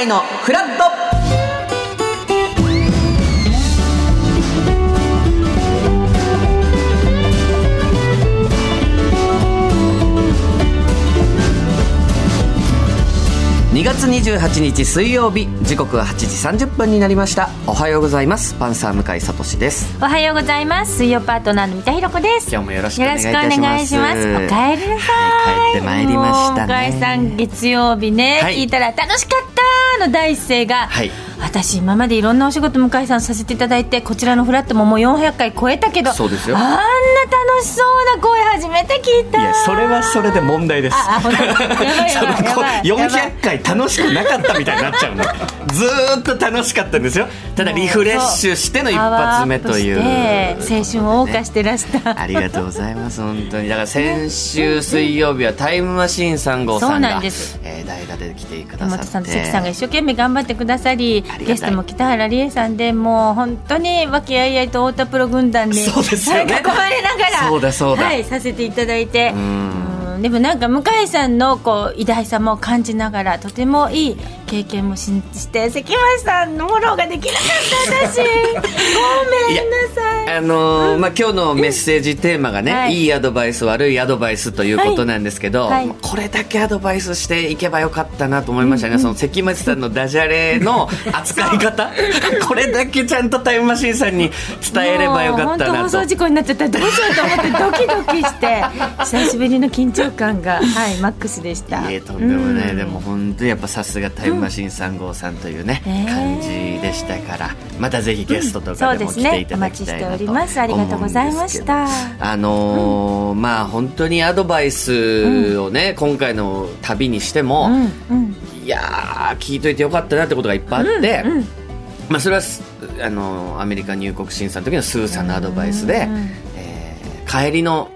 向井のフラット。2月28日水曜日時刻は8時30分になりました。おはようございます。パンサー向井聡です。おはようございます。水曜パートナーの三田寛子です。今日もよろしくお願いいたします。お願いします。お帰りなさい、はい帰ってまいりましたね。向井さん月曜日ね、はい。聞いたら楽しかったの第一声が、はい私今までいろんなお仕事向井さんさせていただいてこちらのフラットももう400回超えたけどそうですよ。あんな楽しそうな声初めて聞いた。いやそれはそれで問題です。ああ本当やばいやばいやばいやばい。400回楽しくなかったみたいになっちゃうのずーっと楽しかったんですよ。ただリフレッシュしての一発目という。青春を謳歌してらした。ありがとうございます本当に。だから先週水曜日はタイムマシーン3号さんながんです。えー代打で来てくださって。山本さんと関さんが一生懸命頑張ってくださりゲストも北原理恵さんでもう本当に和気あいあいと太田プロ軍団にそうですよね。囲まれながらそうだそうだ。はい、させていただいて。んうんでもなんか向井さんのこう偉大さも感じながらとてもいい経験もしして関町さんのフォローができなかった私。ごめんあのーまあ、今日のメッセージテーマがね、はい。い、いアドバイス悪いアドバイスということなんですけど、はい。はいまあこれだけアドバイスしていけばよかったなと思いましたね、その関町さんのダジャレの 扱い方？これだけちゃんとタイムマシーンさんに伝えればよかったなと。放送事故になっちゃった。らどうしようと思ってドキドキして 久しぶりの緊張感がはいマックスでした。いえとんでもない、うん。でも本当にやっぱさすがタイムマシーン3号さんというね、ねえ。感じでしたから。またぜひゲストとかでも来ていただきたいなとます。ありがとうございました。あのーまあ本当にアドバイスをね、今回の旅にしても、うんうん。いやー聞いといてよかったなってことがいっぱいあって、うんまあ、それはすあのアメリカ入国審査の時のスーさんのアドバイスで、うん。えー帰りの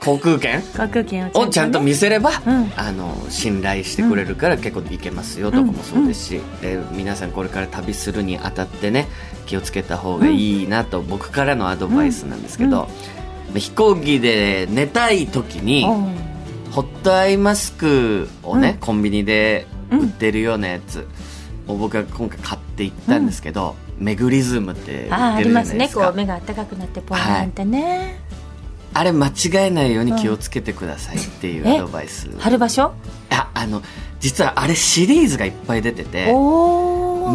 航空券？航空券をちゃんと見せれば、うん。あの信頼してくれるから結構いけますよとかもそうですし、で皆さんこれから旅するにあたってね気をつけた方がいいなと僕からのアドバイスなんですけど、飛行機で寝たい時にホットアイマスクをね、うん。コンビニで売ってるようなやつを僕が今回買っていったんですけど、メグリズムって売ってるじああありますね。こう目が暖かくなってポーンってね、あれ間違えないように気をつけてくださいっていうアドバイス、春場所？ああの実はあれシリーズがいっぱい出てて。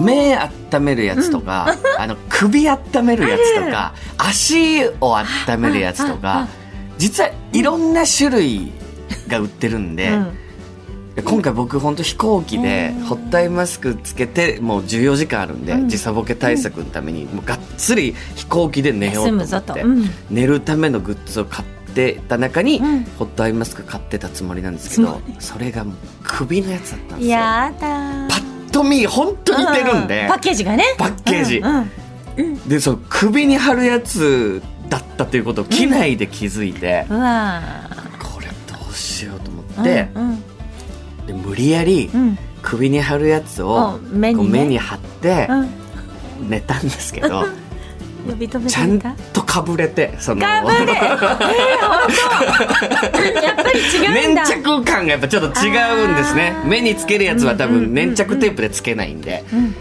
目温めるやつとか、あの首温めるやつとか足を温めるやつとか実はいろんな種類が売ってるんで、うん今回僕本当飛行機でうん。ホットアイマスクつけてもう14時間あるんで、うん。時差ボケ対策のためにもうがっつり飛行機で寝ようと思って、寝るためのグッズを買ってた中に、うん。ホットアイマスク買ってたつもりなんですけどそれがもう首のやつだったんですよ。やだパッと見本当似てるんで、うパッケージがね。パッケージ。でその首に貼るやつだったということを機内で気づいて、これどうしようと思ーって、うんで無理やりうん。首に貼るやつをうん目にね。目に貼ってうん。寝たんですけど、呼び止めちゃんたとかぶれてその。かぶれ。えー本当？やっぱり違うんだ。粘着感がやっぱちょっと違うんですね。目につけるやつは多うんうんうんうん。分粘着テープでつけないんで、うん。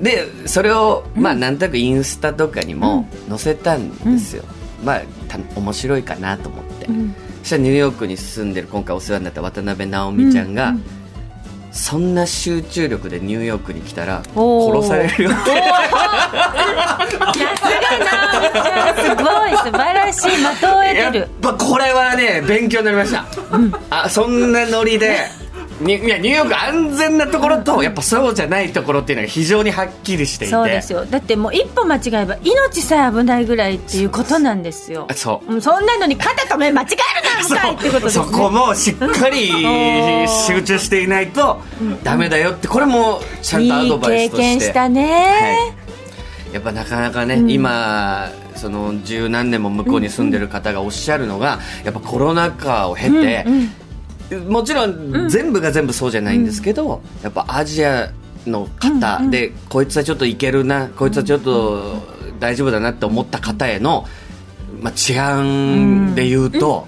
でそれをまあなんとなくインスタとかにも載せたんですよ、まあた面白いかなと思って、うんそしたらニューヨークに住んでる今回お世話になった渡辺直美ちゃんが、うんうんそんな集中力でニューヨークに来たら殺されるよ。ってさすがな。すごい素晴らしい。的を得やてる。っぱこれはね勉強になりました、あそんなノリでにいやニューヨーク安全なところとやっぱそうじゃないところっていうのが非常にはっきりしていて。そうですよ。だってもう一歩間違えば命さえ危ないぐらいっていうことなんですよ。そう。うんそんなのに肩と目間違えるな向井ってことですそねこもしっかり集中していないとダメだよってこれもちゃんとアドバイスとして。いい経験したね、やっぱなかなかね、今その十何年も向こうに住んでる方がおっしゃるのが、やっぱコロナ禍を経て、もちろん全部が全部そうじゃないんですけど、やっぱアジアの方で、こいつはちょっといけるなこいつはちょっと大丈夫だなって思った方への、まあ、治安で言うと、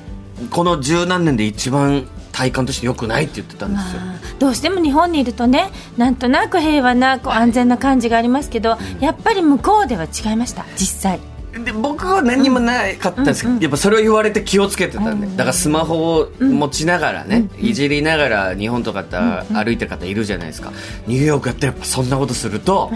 この十何年で一番体感として良くないって言ってたんですよ、まあどうしても日本にいるとねなんとなく平和なこう安全な感じがありますけど、やっぱり向こうでは違いました実際で僕は何にもなかったんですけど、やっぱそれを言われて気をつけてたんで、だからスマホを持ちながらね、いじりながら日本とか歩いてる方いるじゃないですか、ニューヨークやってやっぱそんなことすると、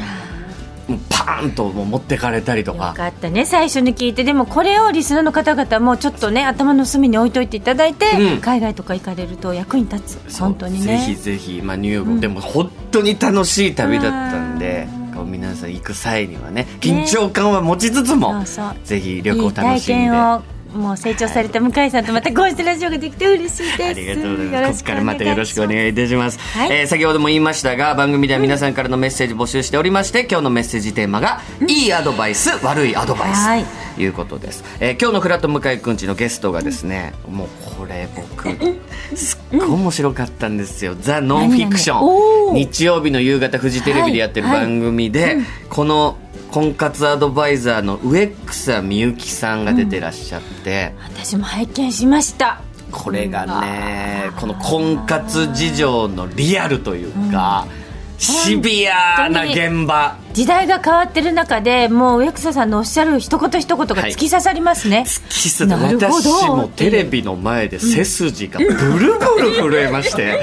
もうパーンともう持ってかれたりとか。よかったね最初に聞いて。でもこれをリスナーの方々もちょっとね頭の隅に置いといていただいて、うん。海外とか行かれると役に立つ。本当にね。ぜひぜひ、まあ、ニューヨーク、でも本当に楽しい旅だったんでこう皆さん行く際にはね緊張感は持ちつつも、そうそう。ぜひ旅行楽しんで。験をもう成長された向井さんとまたこうしてラジオができて嬉しいです。ありがとうございます。ここからまたよろしくおい願いいたします。はい。えー先ほども言いましたが、番組では皆さんからのメッセージ募集しておりまして、今日のメッセージテーマが、いいアドバイス、悪いアドバイス。はいうことです。えー今日のフラット向井くんちのゲストがですね、もうこれ僕、すっごい面白かったんですよ。ザ・ノンフィクション。ー。日曜日の夕方フジテレビでやってるはい。番組で、この婚活アドバイザーの植草みゆきさんが出てらっしゃって、私も拝見しました。これがねこの婚活事情のリアルというか、シビアな現場時代が変わってる中でもう植草さんのおっしゃる一言一言が突き刺さりますね、キスでなるほど。私もテレビの前で背筋がブルブル震えまして、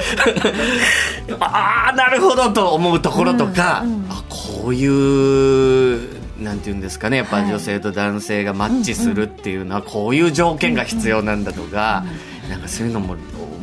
ああなるほどと思うところとか、あこういうなんていうんですかねやっぱ女性と男性がマッチするっていうのはこういう条件が必要なんだとか、なんかそういうのも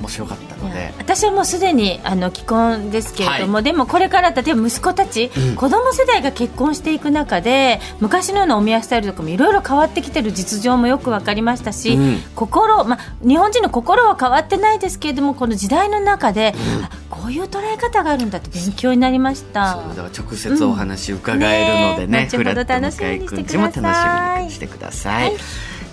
面白かったので。私はもうすでにあの既婚ですけれども、でもこれから例えば息子たち、子供世代が結婚していく中で昔のようなお見合いスタイルとかもいろいろ変わってきてる実情もよく分かりましたし、うん。心、まあ、日本人の心は変わってないですけれどもこの時代の中で、あこういう捉え方があるんだって勉強になりました。そう直接お話伺えるのでね,、ねえフラット後ほど楽しみにしてください、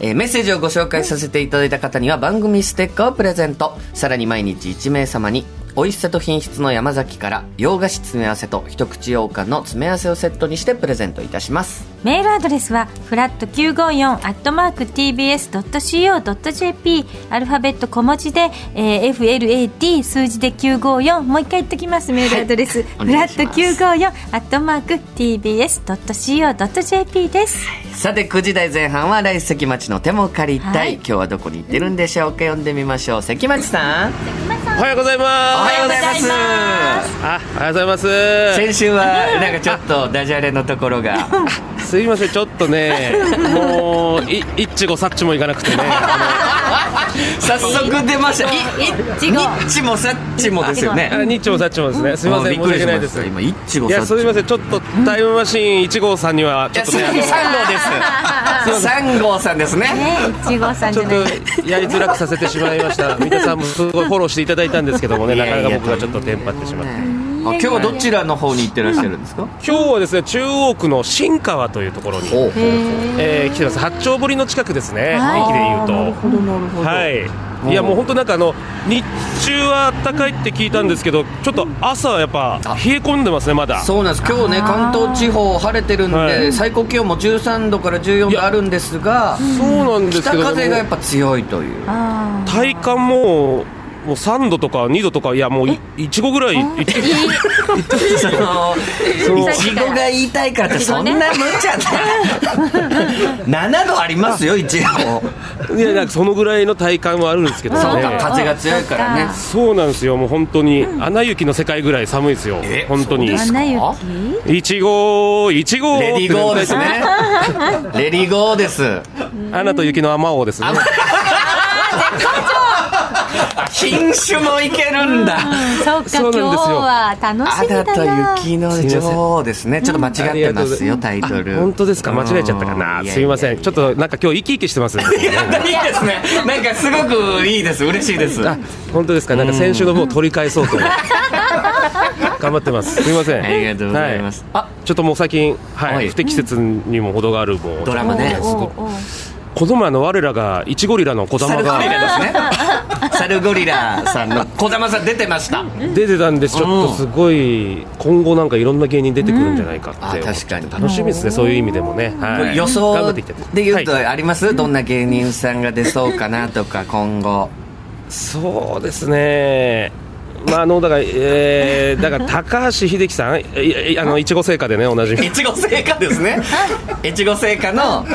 えーメッセージをご紹介させていただいた方には番組ステッカーをプレゼント。さらに毎日1名様に美味しさと品質の山崎から洋菓子詰め合わせと一口羊羹の詰め合わせをセットにしてプレゼントいたします。メールアドレスはフラット954アットマーク TBS.CO.JP アルファベット小文字で、えー FLAT 数字で954もう一回言っときますメールアドレス、おフラット願いします954アットマーク TBS.CO.JP です。さて9時台前半は来関町の手も借りたい、はい。今日はどこに行ってるんでしょうか？読んでみましょう。関町さんおはようございます。おはようございますあ、おはようございます。先週はなんかちょっとダジャレのところがすいません、ちょっとね、もう、い、いっちごさっちもいかなくてね。早速出ましたニッチもサッチもですよねあの、にっちもさっちもですね。すいません、申し訳ないです。今、いや、すいません、ちょっとタイムマシーン1号さんには、ちょっとね、号です。三号 さんですね。ねいちごさんちょっとやりづらくさせてしまいました。皆さんもすごいフォローしていただいたんですけどもね、なかなか僕がちょっとテンパってしまって。あ今日はどちらの方に行ってらっしゃるんですか？今日はですね、中央区の新川というところに、おえー来てます。八丁堀の近くですね、はい駅で言うと。なるほど、なるほど。はい、いやもう本当なんかあの日中は暖かいって聞いたんですけど、ちょっと朝はやっぱあ冷え込んでますね、まだ。そうなんです。今日ね、関東地方晴れてるんで、はい最高気温も13度から14度あるんですが。そうなんです北けど、風がやっぱ強いという。体感ももう3度とか2度とか、いやもういいちごぐらいいってるその、いちごが言いたいからって、そんな無茶な。7度ありますよ、一応。いやなんかそのぐらいの体感はあるんですけどね。風が強いからね。そうなんですよ、もう本当に、アナ雪の世界ぐらい寒いですよえ、本当にいちご、いちご、レディーゴーですね。レディーゴーです。アナと雪の雨王ですね。品種もいけるんだ。そうかそうなんですよ今日は楽しみだな雪の女王ですね。ちょっと間違ってますよ、タイトル。あ本当ですか、間違えちゃったかうな。んすいません、ちょっとなんか今日生き生きしてますね。いや、いいですね。なんかすごくいいです。嬉しいです。あ本当ですか、なんか先週の分を取り返そうと。頑張ってます。すみません。ありがとうございます。はちょっともう最近、ははいい、不適切にも程がある、もう。ドラマね。この前の我らが、イチゴリラの小玉サルゴリがラですね。サルゴリラさんの小玉さん出てました。出てたんです。ちょっとすごい、今後なんかいろんな芸人出てくるんじゃないかって確かに楽しみですね、そういう意味でもね。はい。予想で言うとはいあります、どんな芸人さんが出そうかなとか今後そうですね。まあ、あのだから、えー、だから高橋英樹さん、いあのいちご製菓でね、おなじみ。いちご製菓ですね。いちご製菓の、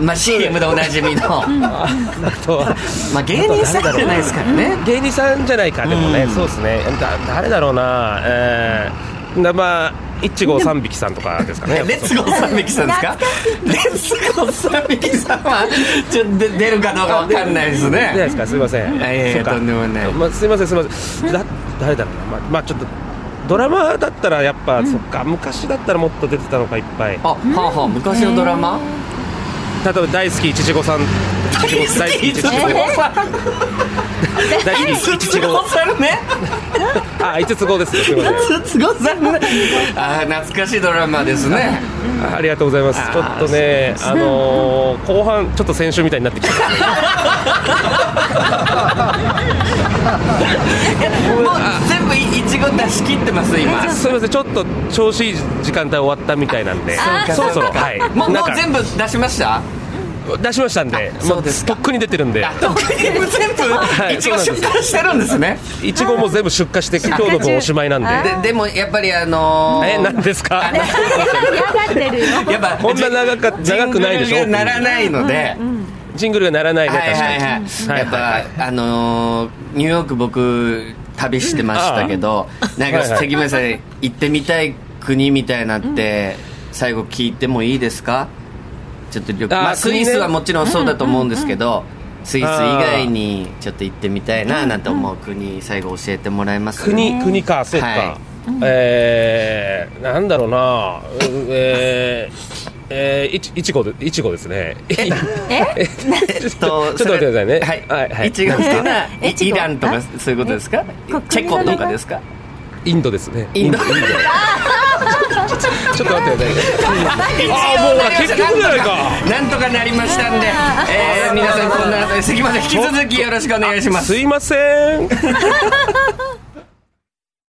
まあ、CM でおなじみの。あとは、まあ、芸人さんじゃないですからね。芸人さんじゃないか、でもね、そうですね。だ、誰だろうな、えー、だ、まあ。いちご三匹さんとかですかね。レッツゴー三匹さんですか？レッツゴー三匹さんは、ちょっと出るかどうかわかんないですね。ですか、すみません。いやいや、とんでもない。まあ、すみません、すみません。だ、誰だろうな、まあ、まあ、ちょっと。ドラマだったらやっぱ、うん、そっか。昔だったらもっと出てたのかいっぱい。あはあはあ昔のドラマ？例えば大好きいちごさん。いちご大好きいちごさん。大好きいちごさんね。あ五つ子ですすみません五つ子さんね。あ懐かしいドラマですね。ありがとうございます。ちょっとねあのー、後半ちょっと先週みたいになってきたもう全部いちご出し切ってます今。すみませんちょっと調子いい時間帯終わったみたいなんで。そろそろはい。もうもう全部出しました？出しましたんで、もうとっくに出てるんで、とっくに全部、い。ちご出荷してるんですね。いちごも全部出荷して、今日の分おしまいなんで。で、でもやっぱりあのえ、なんですか？やっぱ、こんな長か、長くないでしょ？ならないので。ジングルがならないで、確かに。やっぱ、あのニューヨーク僕、旅してましたけど、なんか関村さん、行ってみたい国みたいなって、最後聞いてもいいですか？ちょっと旅まあ、スイスはもちろんそうだと思うんですけど、スイス以外にちょっと行ってみたいななんて思う国最後教えてもらえますか、国国かそうか、はい、えー、なんだろうな。えーえー、いちいちごでいちごですね。え え？ちょっと待ってくださいね。はいはい。いちごっていうのはイランとかそういうことですか？チェコとかですか？インドですね。インド。ちょっと待ってください。あもう結局じゃないか。なんとかなりましたんで、えー、皆さんこんな関まで引き続きよろしくお願いします。すいません。